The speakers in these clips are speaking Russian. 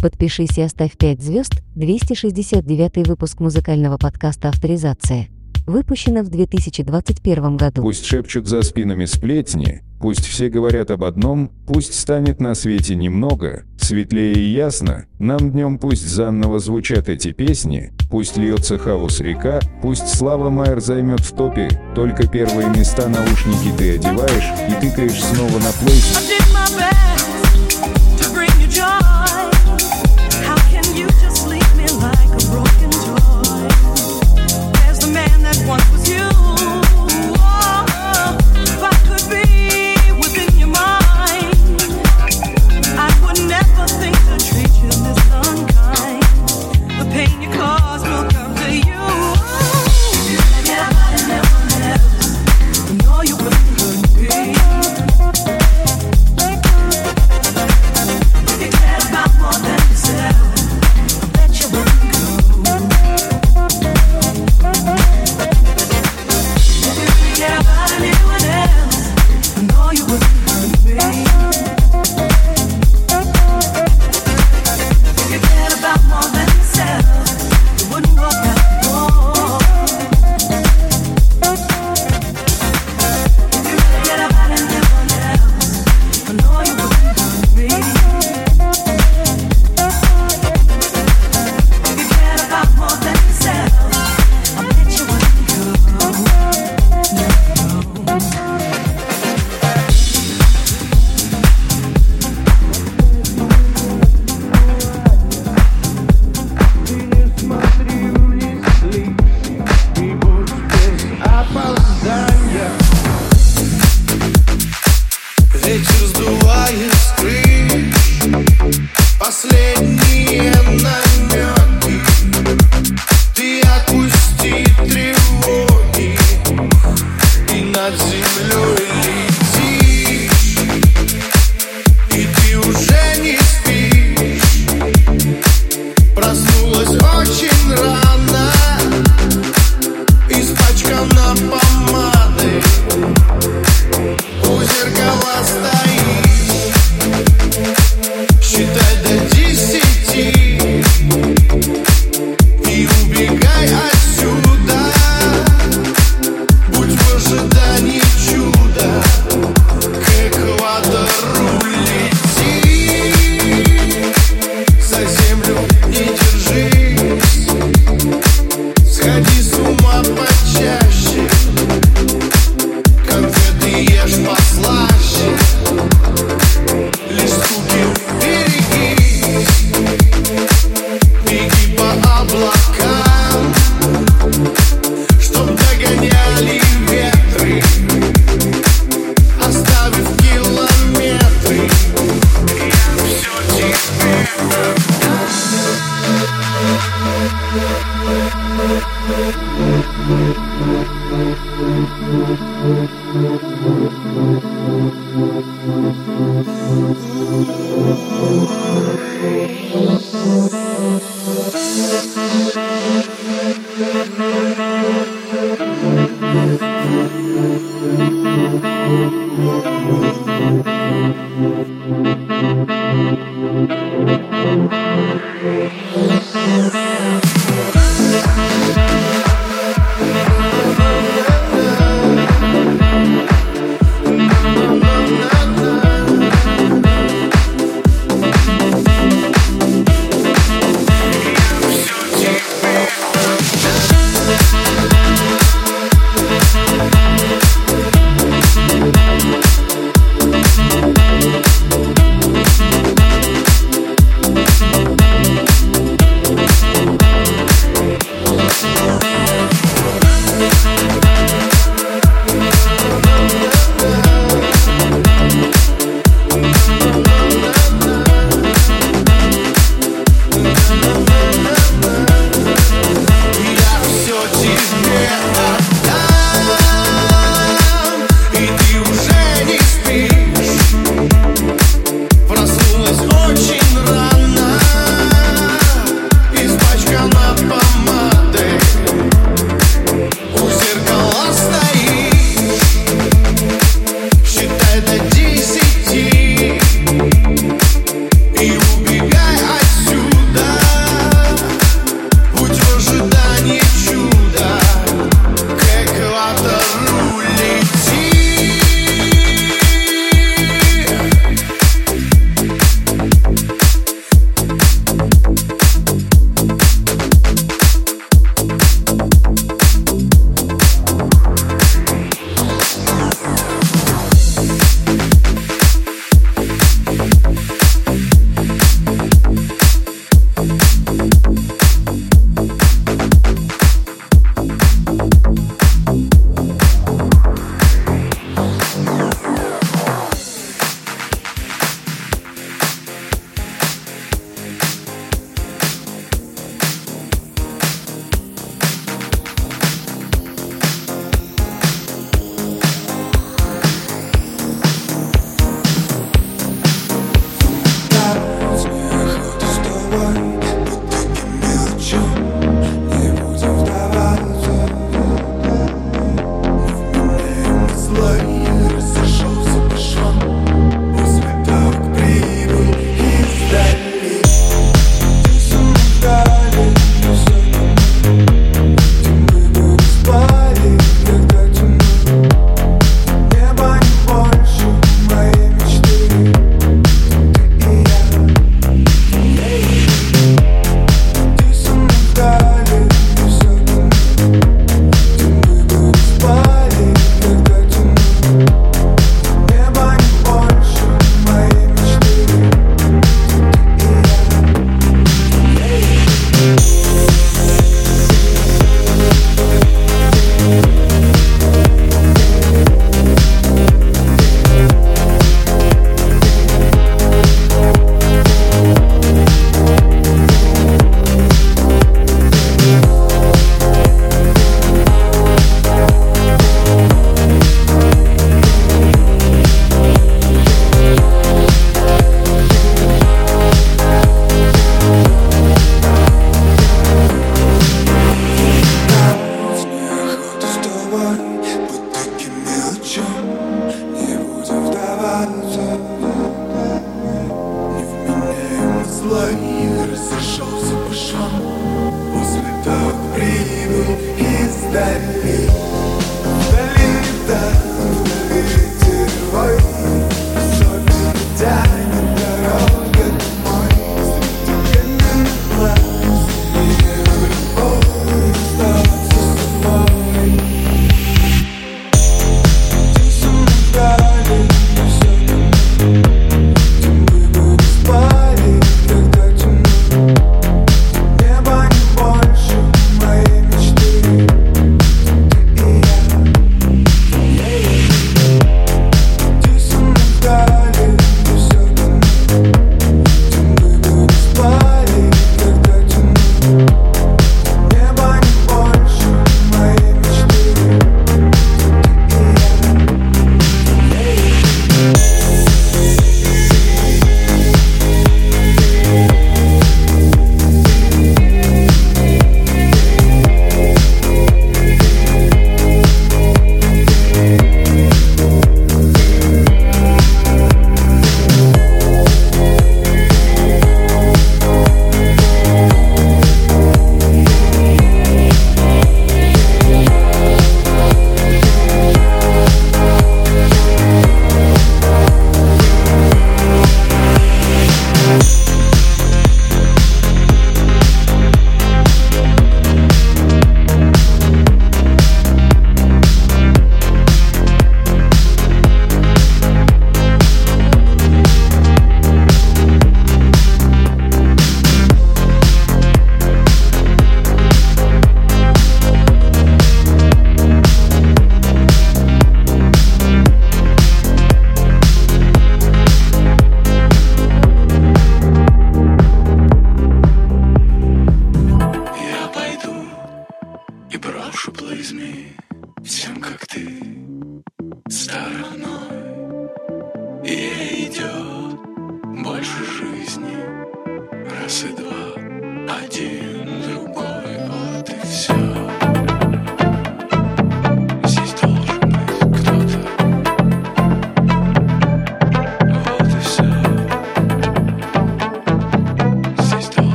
Подпишись и оставь 5 звезд. 269 выпуск музыкального подкаста «Авторизация». Выпущено в 2021 году. Пусть шепчут за спинами сплетни, пусть все говорят об одном, пусть станет на свете немного, светлее и ясно, нам днем пусть заново звучат эти песни, пусть льется хаос река, пусть Слава Майер займет в топе, только первые места наушники ты одеваешь и тыкаешь снова на плейс.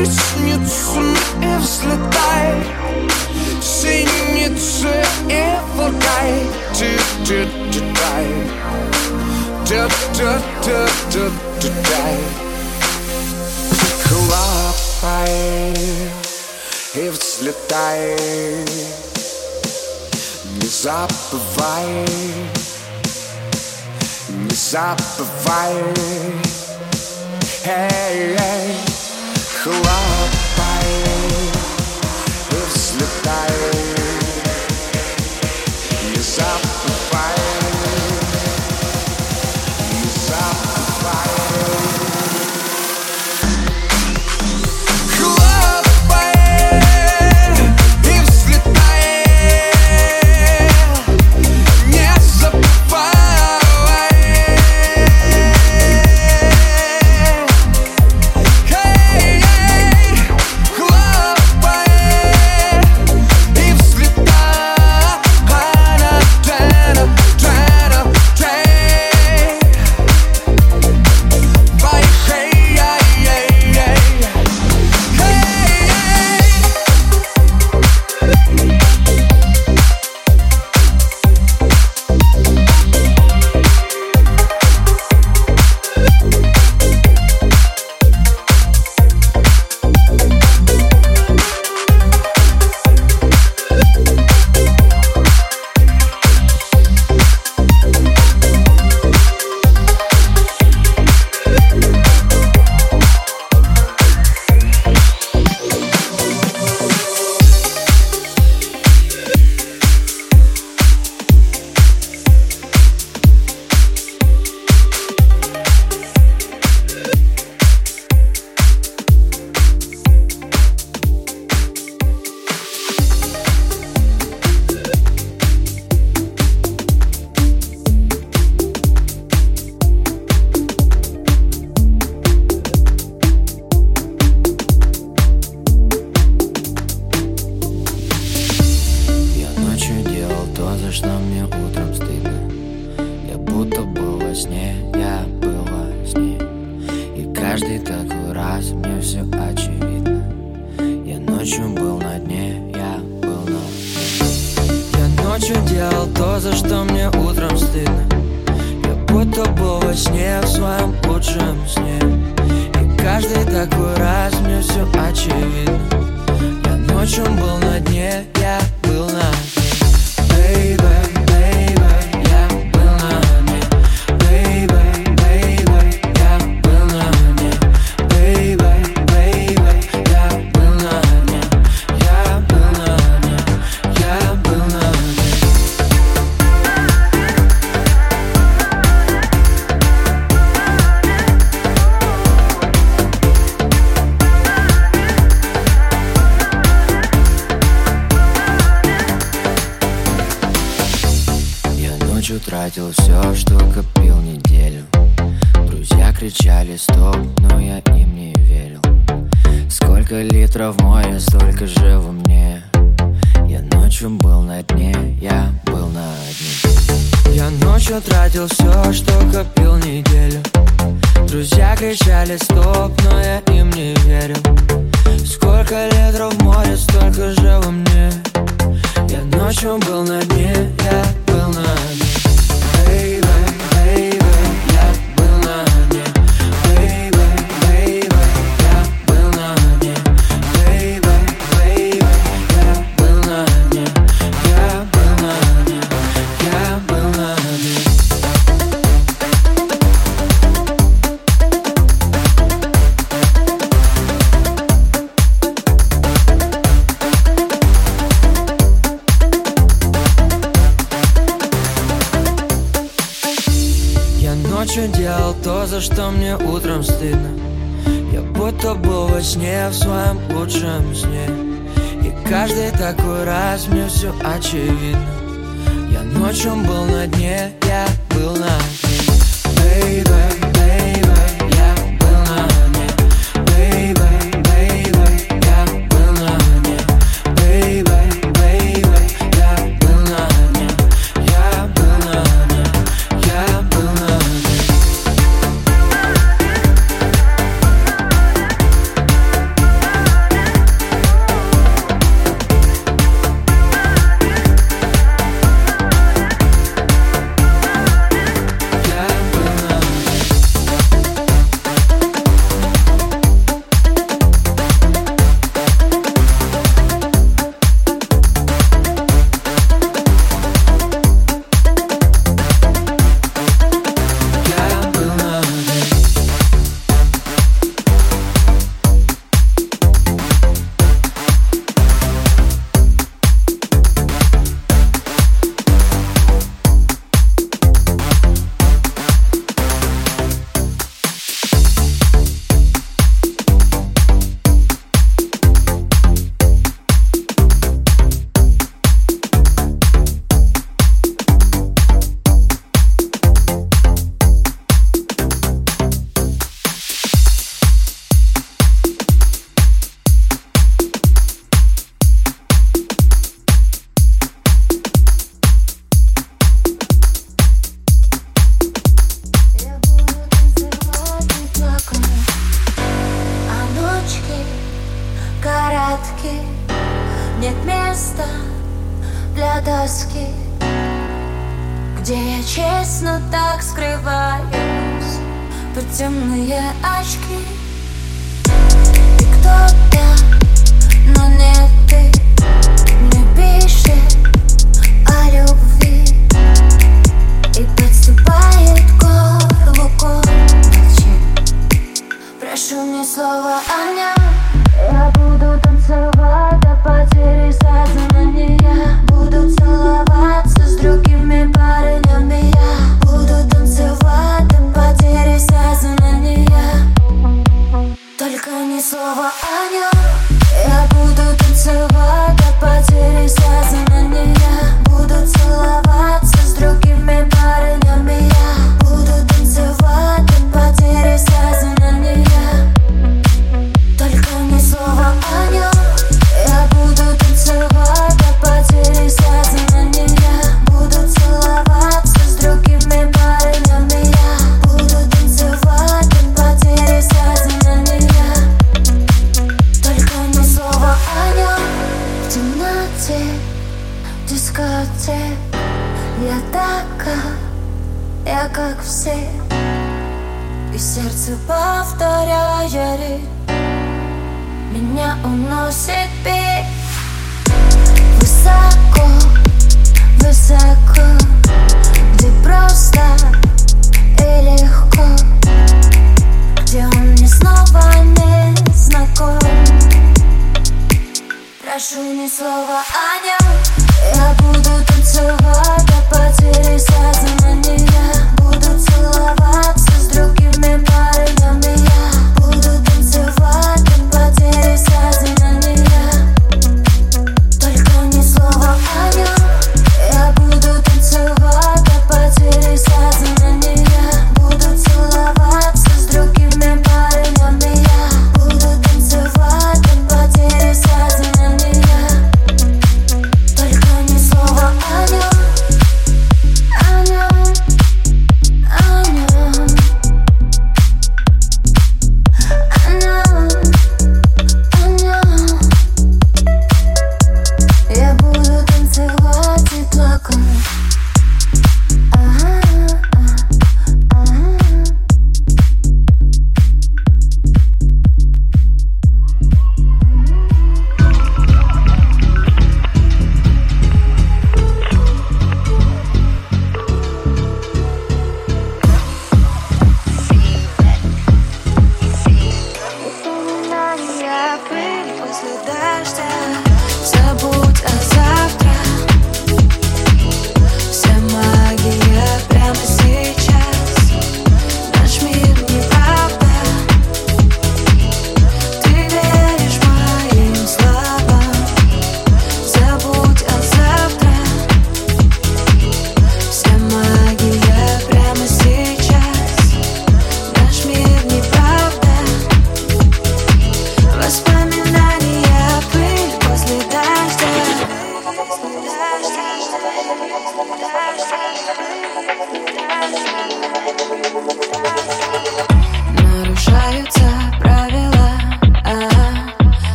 ресницы и взлетай Синицы и вуркай Ти-ти-ти-дай Ти-ти-ти-ти-дай Хлопай и взлетай Не забывай Не забывай Hey, hey. Stop. ночью делал то, за что мне утром стыдно. Я будто был во сне в своем лучшем сне. И каждый такой раз мне все очевидно. Я ночью был на дне, я был на дне.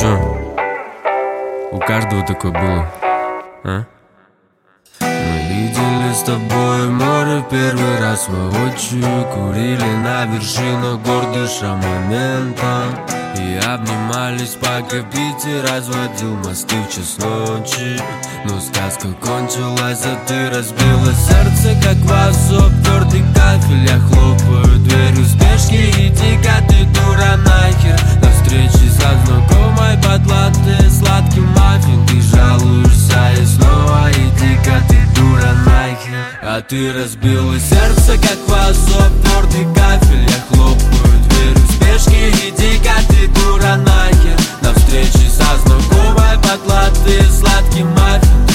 Чё? У каждого такое было, а? Мы видели с тобой море первый раз. Воочию Курили на вершинах гор, дыша моментом И обнимались, пока Питер разводил мосты в час ночи Но сказка кончилась, а ты разбила сердце, как вазу Твердый кафель, я хлопаю дверью спешки Иди-ка ты, дура, нахер На встрече со знакомой под латте Сладкий маффин, ты жалуешься И снова иди-ка ты, дура, нахер. А ты разбила сердце, как вазу Твердый кафель, я хлопаю дверью спешки Иди-ка ты, дура, нахер. На встрече со знакомой под латте Сладкий маффин,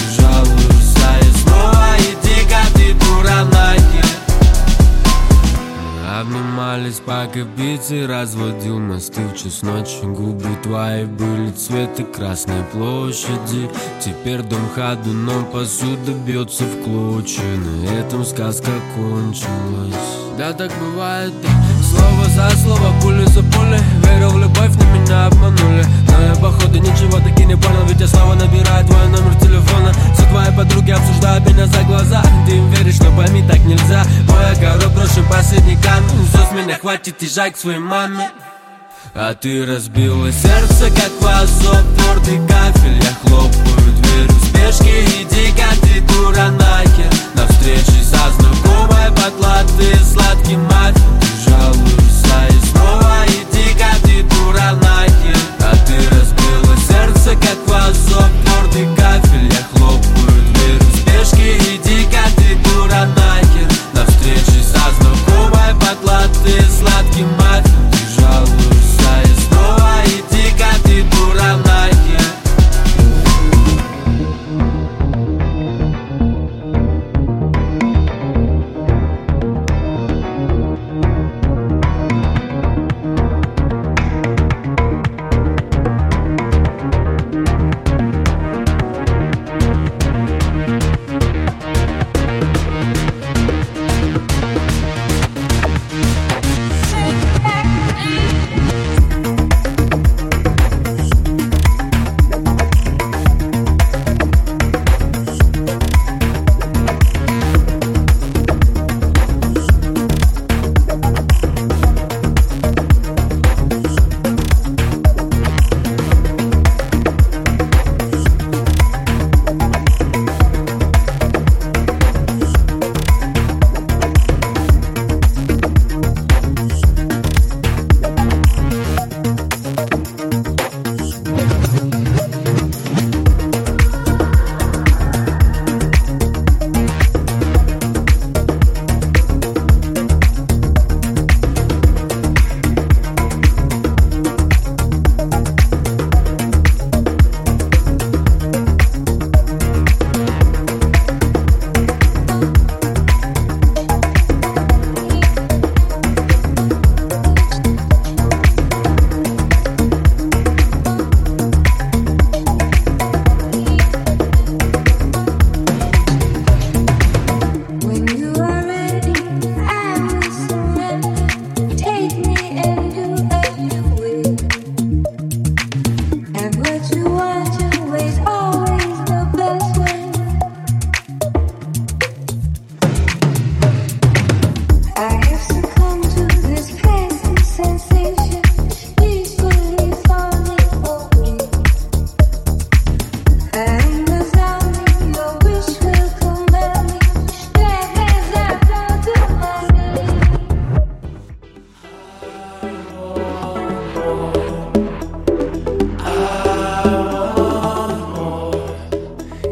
обнимались, пока Питер разводил мосты в час ночи Губы твои были цвета Красной площади. Теперь дом ходуном, посуда бьется в клочья. На этом сказка кончилась. Да, так бывает, да. Слово за слово, пуля за пулей. Верил в любовь, но меня обманули. Но я походу ничего таки не понял Ведь я снова набираю твой номер телефона. Все твои подруги обсуждают меня за глаза. Ты им веришь, но пойми, так нельзя. Мой огород брошен последний камень с меня хватит, езжай к своей маме. А ты разбила сердце, как вазу Твердый кафель, я хлопаю дверью в спешке Иди-ка ты, дура, нахер. На встрече со знакомой под латте Сладкий маффин, ты жалуешься И снова иди-ка ты, дура, нахер. А ты разбила сердце, как вазу Твердый кафель, я хлопаю дверью в спешке Иди-ка ты, дура, нахер латте Сладкий маффин,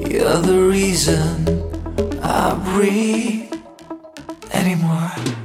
You're the reason I breathe anymore.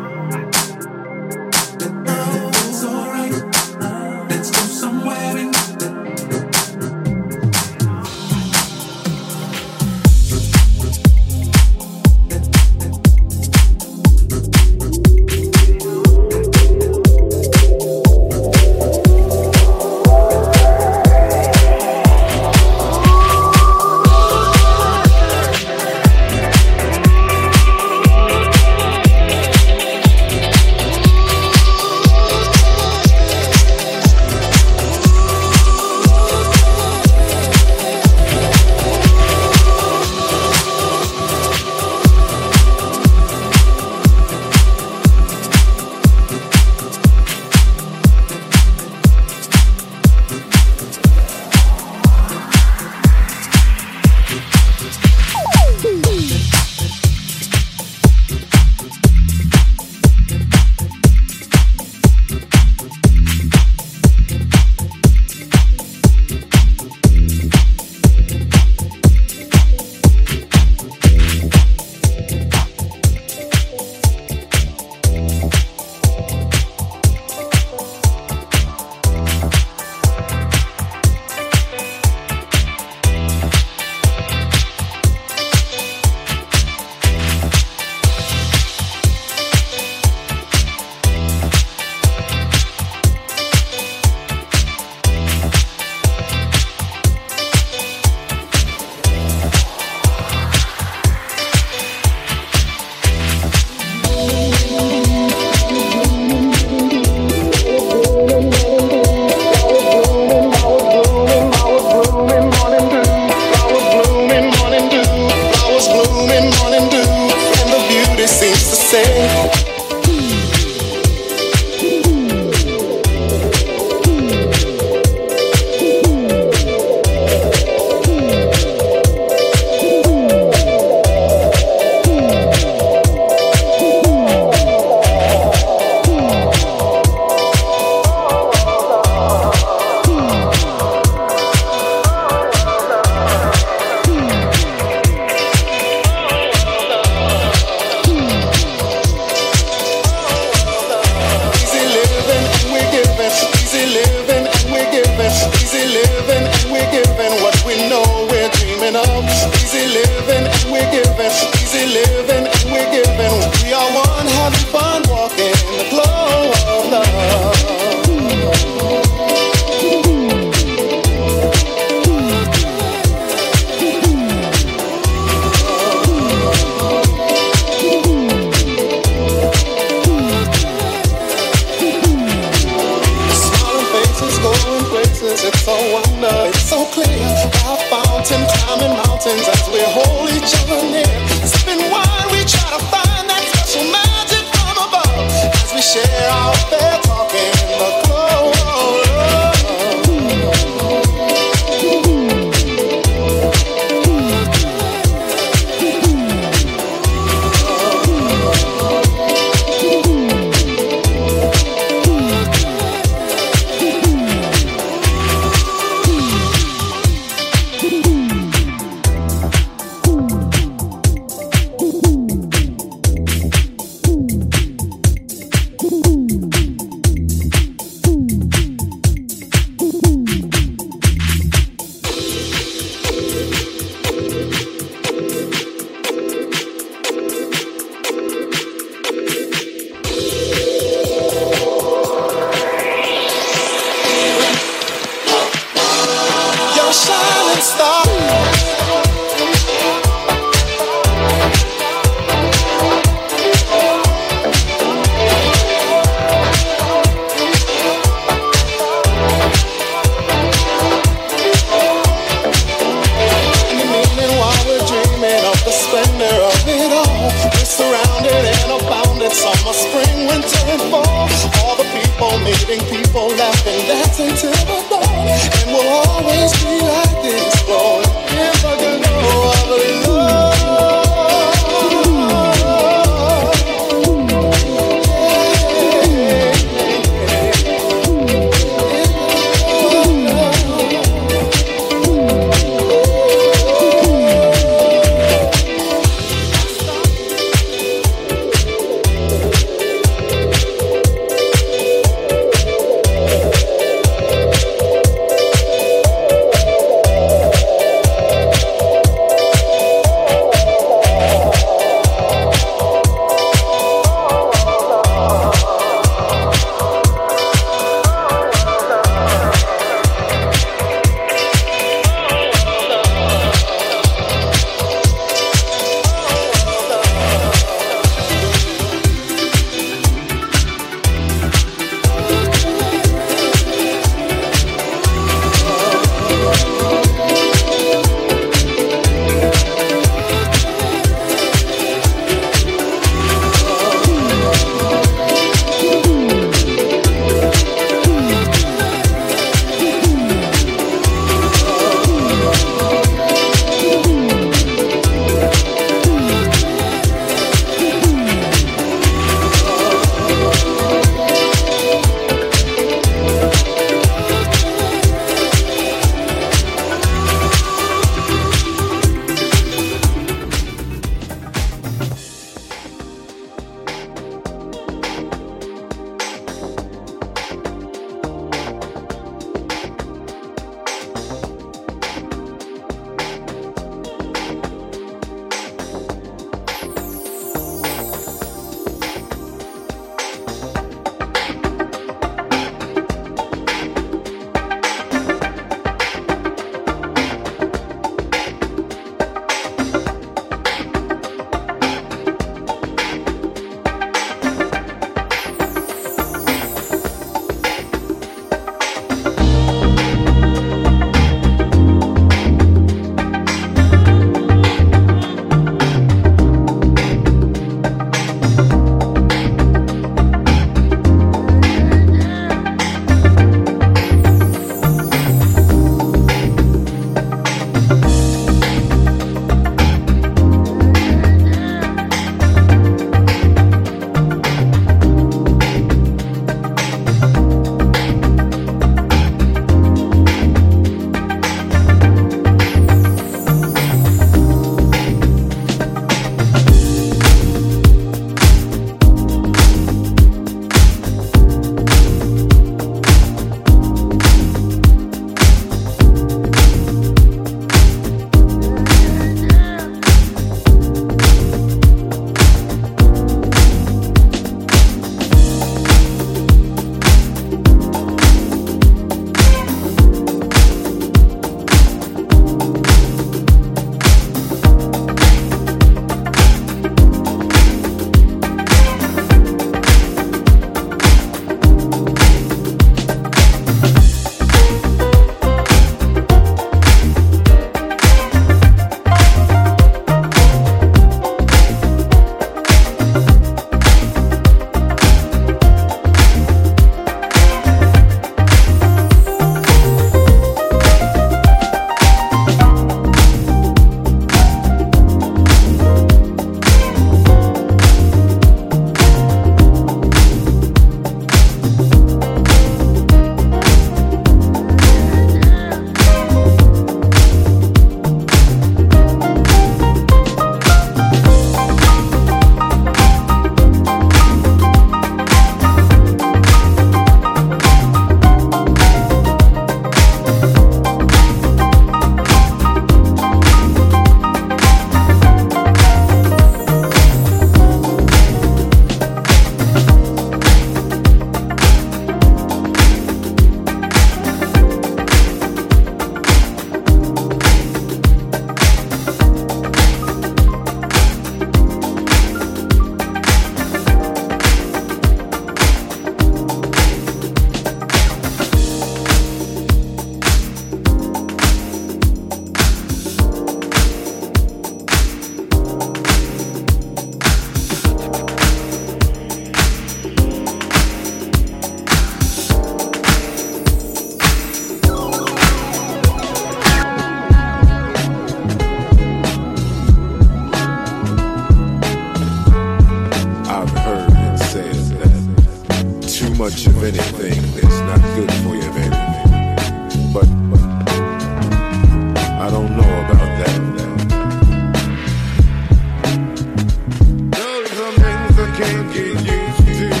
can't get used to.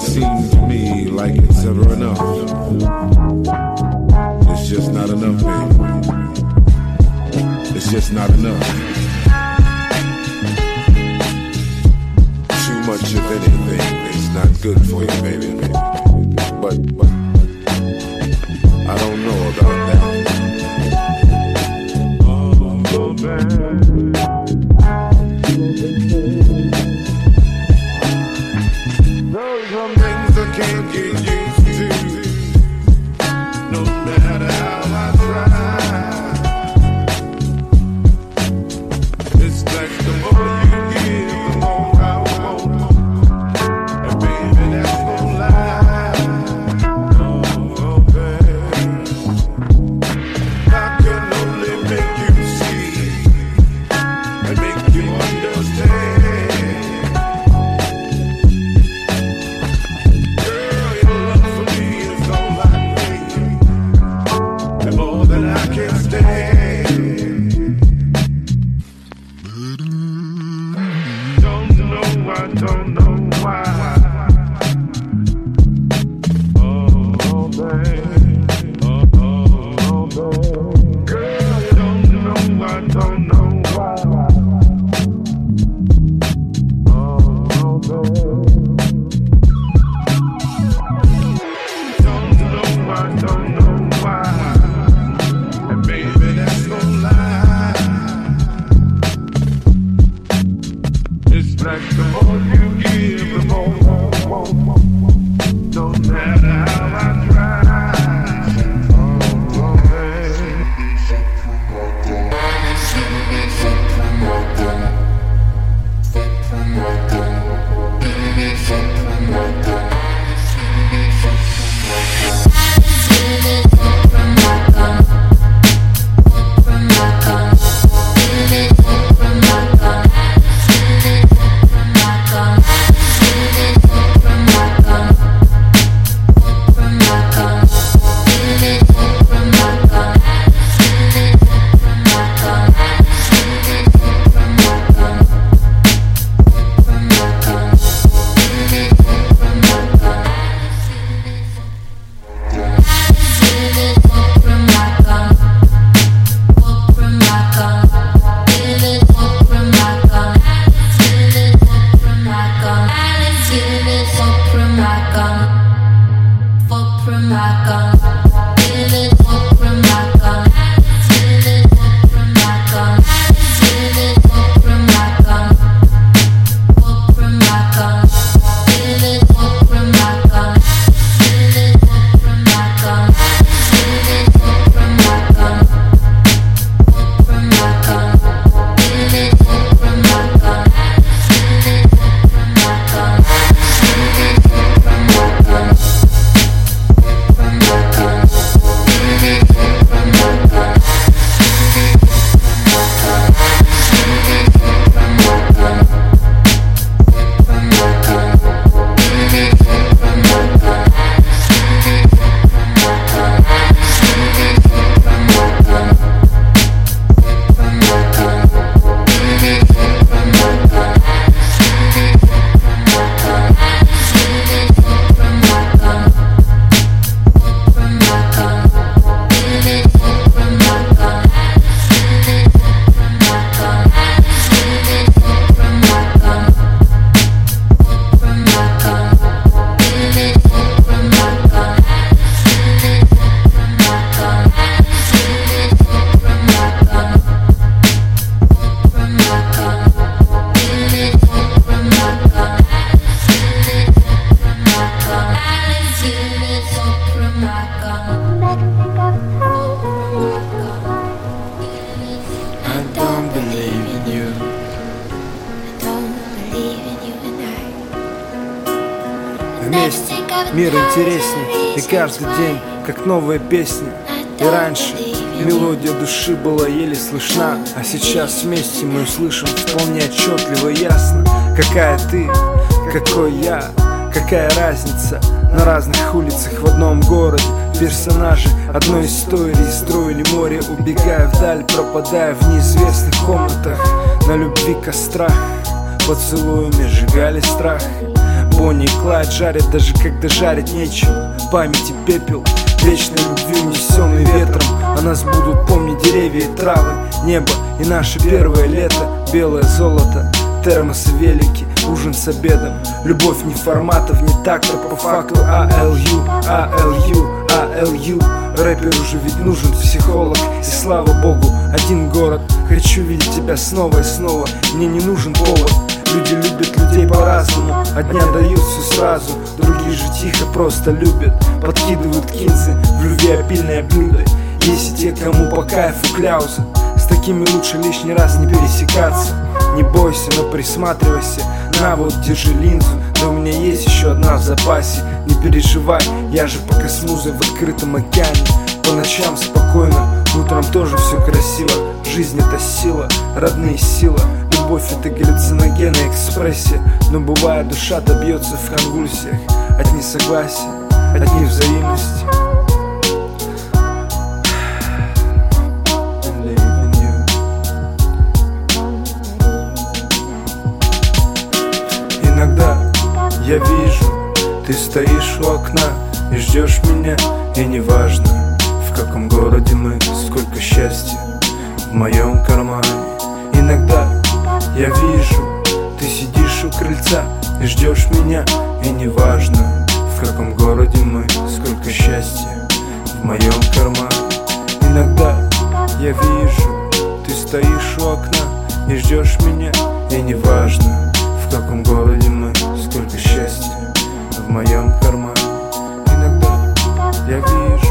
Seems to me like it's ever enough. It's just not enough, baby. It's just not enough. Too much of anything is not good for you, baby. But, but I don't know about that. Oh, oh man. Мир интересней И каждый день, как новая песня. И раньше мелодия души была еле слышна А сейчас вместе мы услышим вполне отчетливо и ясно Какая ты, какой я, какая разница. На разных улицах в одном городе Персонажи одной истории строили море Убегая вдаль, пропадая в неизвестных комнатах. На любви кострах Поцелуями сжигали страх Бонни и Клайд жарят даже когда жарить нечего. Памяти пепел, вечной любви унесенный ветром. О нас будут помнить деревья и травы. Небо и наше первое лето. Белое золото, термосы велики Ужин с обедом, любовь не форматов, не тактов. По факту АЛЮ, АЛЮ, АЛЮ Рэперу же ведь нужен психолог. И слава богу, один город. Хочу видеть тебя снова и снова. Мне не нужен повод Люди любят людей по-разному. Одни дают все сразу. Другие же тихо просто любят. Подкидывают кинзы в любви обильное блюдо Есть и те, кому по кайфу кляузы С такими лучше лишний раз не пересекаться. Не бойся, но присматривайся. На вот, держи линзу. Да у меня есть еще одна в запасе. Не переживай, я же пока с музой в открытом океане. По ночам спокойно, утром тоже все красиво. Жизнь это сила, родные сила Любовь это галлюциногенная экспрессия Но бывает душа-то бьется в конвульсиях От несогласия, от невзаимности. Иногда я вижу, ты стоишь у окна и ждешь меня И неважно, в каком городе мы, сколько счастья в моем кармане Иногда я вижу, ты сидишь у крыльца и ждешь меня. И неважно, в каком городе мы, сколько счастья в моем кармане. Иногда я вижу, ты стоишь у окна и ждешь меня. И неважно, в каком городе мы, сколько счастья в моем кармане. Иногда я вижу,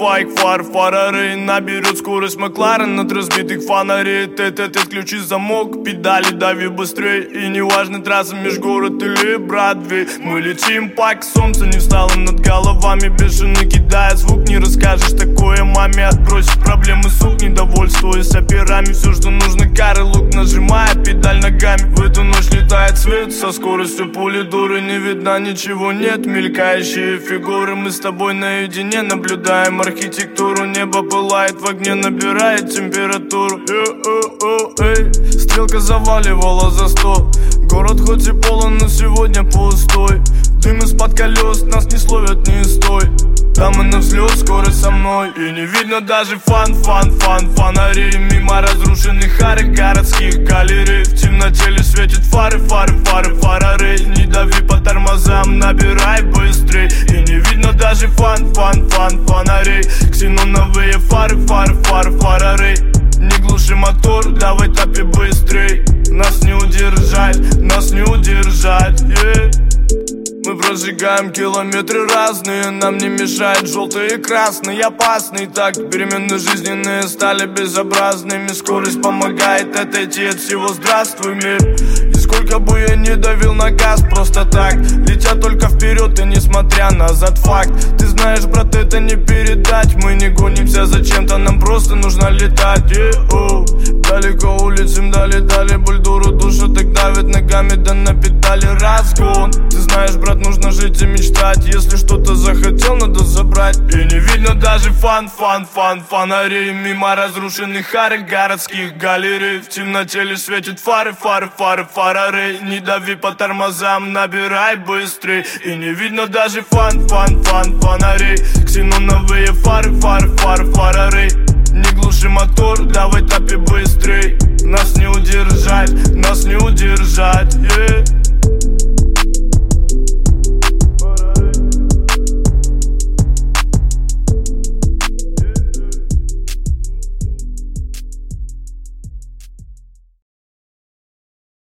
ксенон твоих фар Фарары наберет скорость Макларен От разбитых фонарей. Тет-тет ключи замок Педали дави быстрее И неважно трасса межгород или Бродвей. Мы летим пак Солнце не встало над головами. Бешено кидая звук Не расскажешь. Такое маме Отбросишь проблемы сук Недовольствуясь операми Все, что нужно кары лук Нажимая педаль ногами. В эту ночь летает свет Со скоростью пули дуры Не видно ничего нет. Мелькающие фигуры Мы с тобой наедине Наблюдаем. Архитектуру Небо пылает в огне Набирает температуру. Стрелка заваливала за сто Город хоть и полон, но сегодня пустой. Дым из-под колес, нас не словят, не стой там и на взлет, скорость со мной. И не видно даже фан, фан, фан Фонари мимо разрушенных арок Городских галерей. В темноте лишь светят фары, фары, фары, фарары Не дави по тормозам, набирай быстрей. И не видно даже фан, фан, фан Фонарей. Ксеноновые фары, фары, фары, фарары Не глуши мотор, давай топи быстрей. Нас не удержать, нас не удержать yeah. Мы прожигаем километры разные Нам не мешает желтый и красный Опасный. Так Перемены жизненные стали безобразными. Скорость помогает отойти от всего Здравствуй, мир сколько бы я не давил на газ Просто так. Летя только вперед и несмотря назад. Факт. Ты знаешь, брат, это не передать. Мы не гонимся за чем-то Нам просто нужно летать. Е-о. Далеко улетим, дали-дали Бульдуру душу так давит ногами Да на педали разгон. Ты знаешь, брат, нужно жить и мечтать. Если что-то захотел, надо забрать. И не видно даже фан, фан, фан Фонари мимо разрушенных арок Городских галерей. В темноте лишь светят фары, фары, фары, фарары Не дави по тормозам, набирай быстрей. И не видно даже фан, фан, фан Фонарей Ксеноновые фары, фары, фары, фарары не глуши мотор, давай топи быстрей. Нас не удержать, нас не удержать yeah.